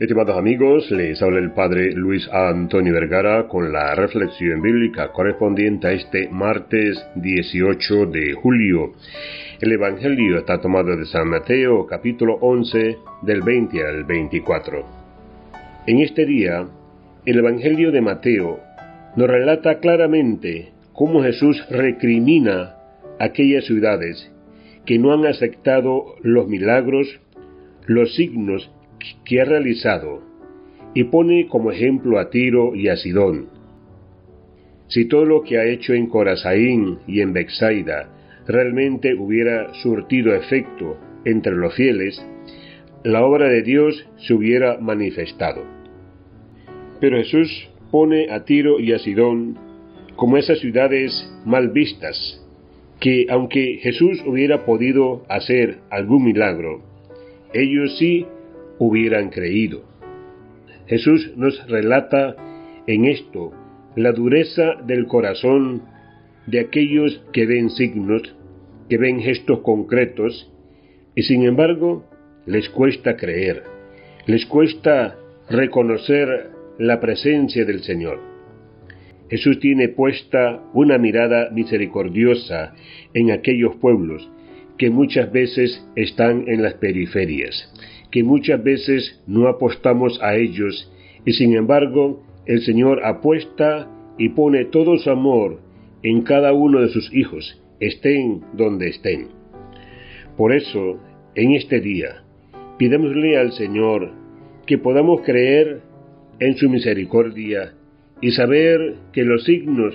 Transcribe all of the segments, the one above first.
Estimados amigos, les habla el Padre Luis Antonio Vergara con la reflexión bíblica correspondiente a este martes 18 de julio. El Evangelio está tomado de San Mateo capítulo 11 del 20 al 24. En este día, el Evangelio de Mateo nos relata claramente cómo Jesús recrimina aquellas ciudades que no han aceptado los milagros, los signos que ha realizado y pone como ejemplo a Tiro y a Sidón. Si todo lo que ha hecho en Corazaín y en Bexaida realmente hubiera surtido efecto entre los fieles, la obra de Dios se hubiera manifestado. Pero Jesús pone a Tiro y a Sidón como esas ciudades mal vistas, que aunque Jesús hubiera podido hacer algún milagro, ellos sí hubieran creído. Jesús nos relata en esto la dureza del corazón de aquellos que ven signos, que ven gestos concretos, y sin embargo les cuesta creer, les cuesta reconocer la presencia del Señor. Jesús tiene puesta una mirada misericordiosa en aquellos pueblos que muchas veces están en las periferias, que muchas veces no apostamos a ellos y sin embargo el Señor apuesta y pone todo su amor en cada uno de sus hijos, estén donde estén. Por eso, en este día, pidémosle al Señor que podamos creer en su misericordia y saber que los signos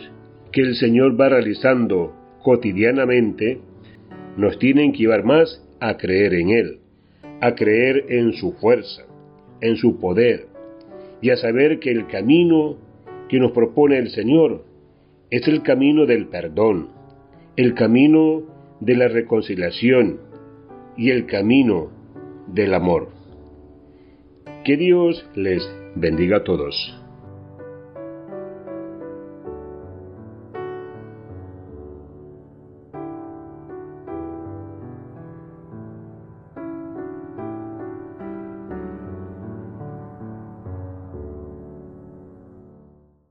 que el Señor va realizando cotidianamente nos tienen que llevar más a creer en Él a creer en su fuerza, en su poder, y a saber que el camino que nos propone el Señor es el camino del perdón, el camino de la reconciliación y el camino del amor. Que Dios les bendiga a todos.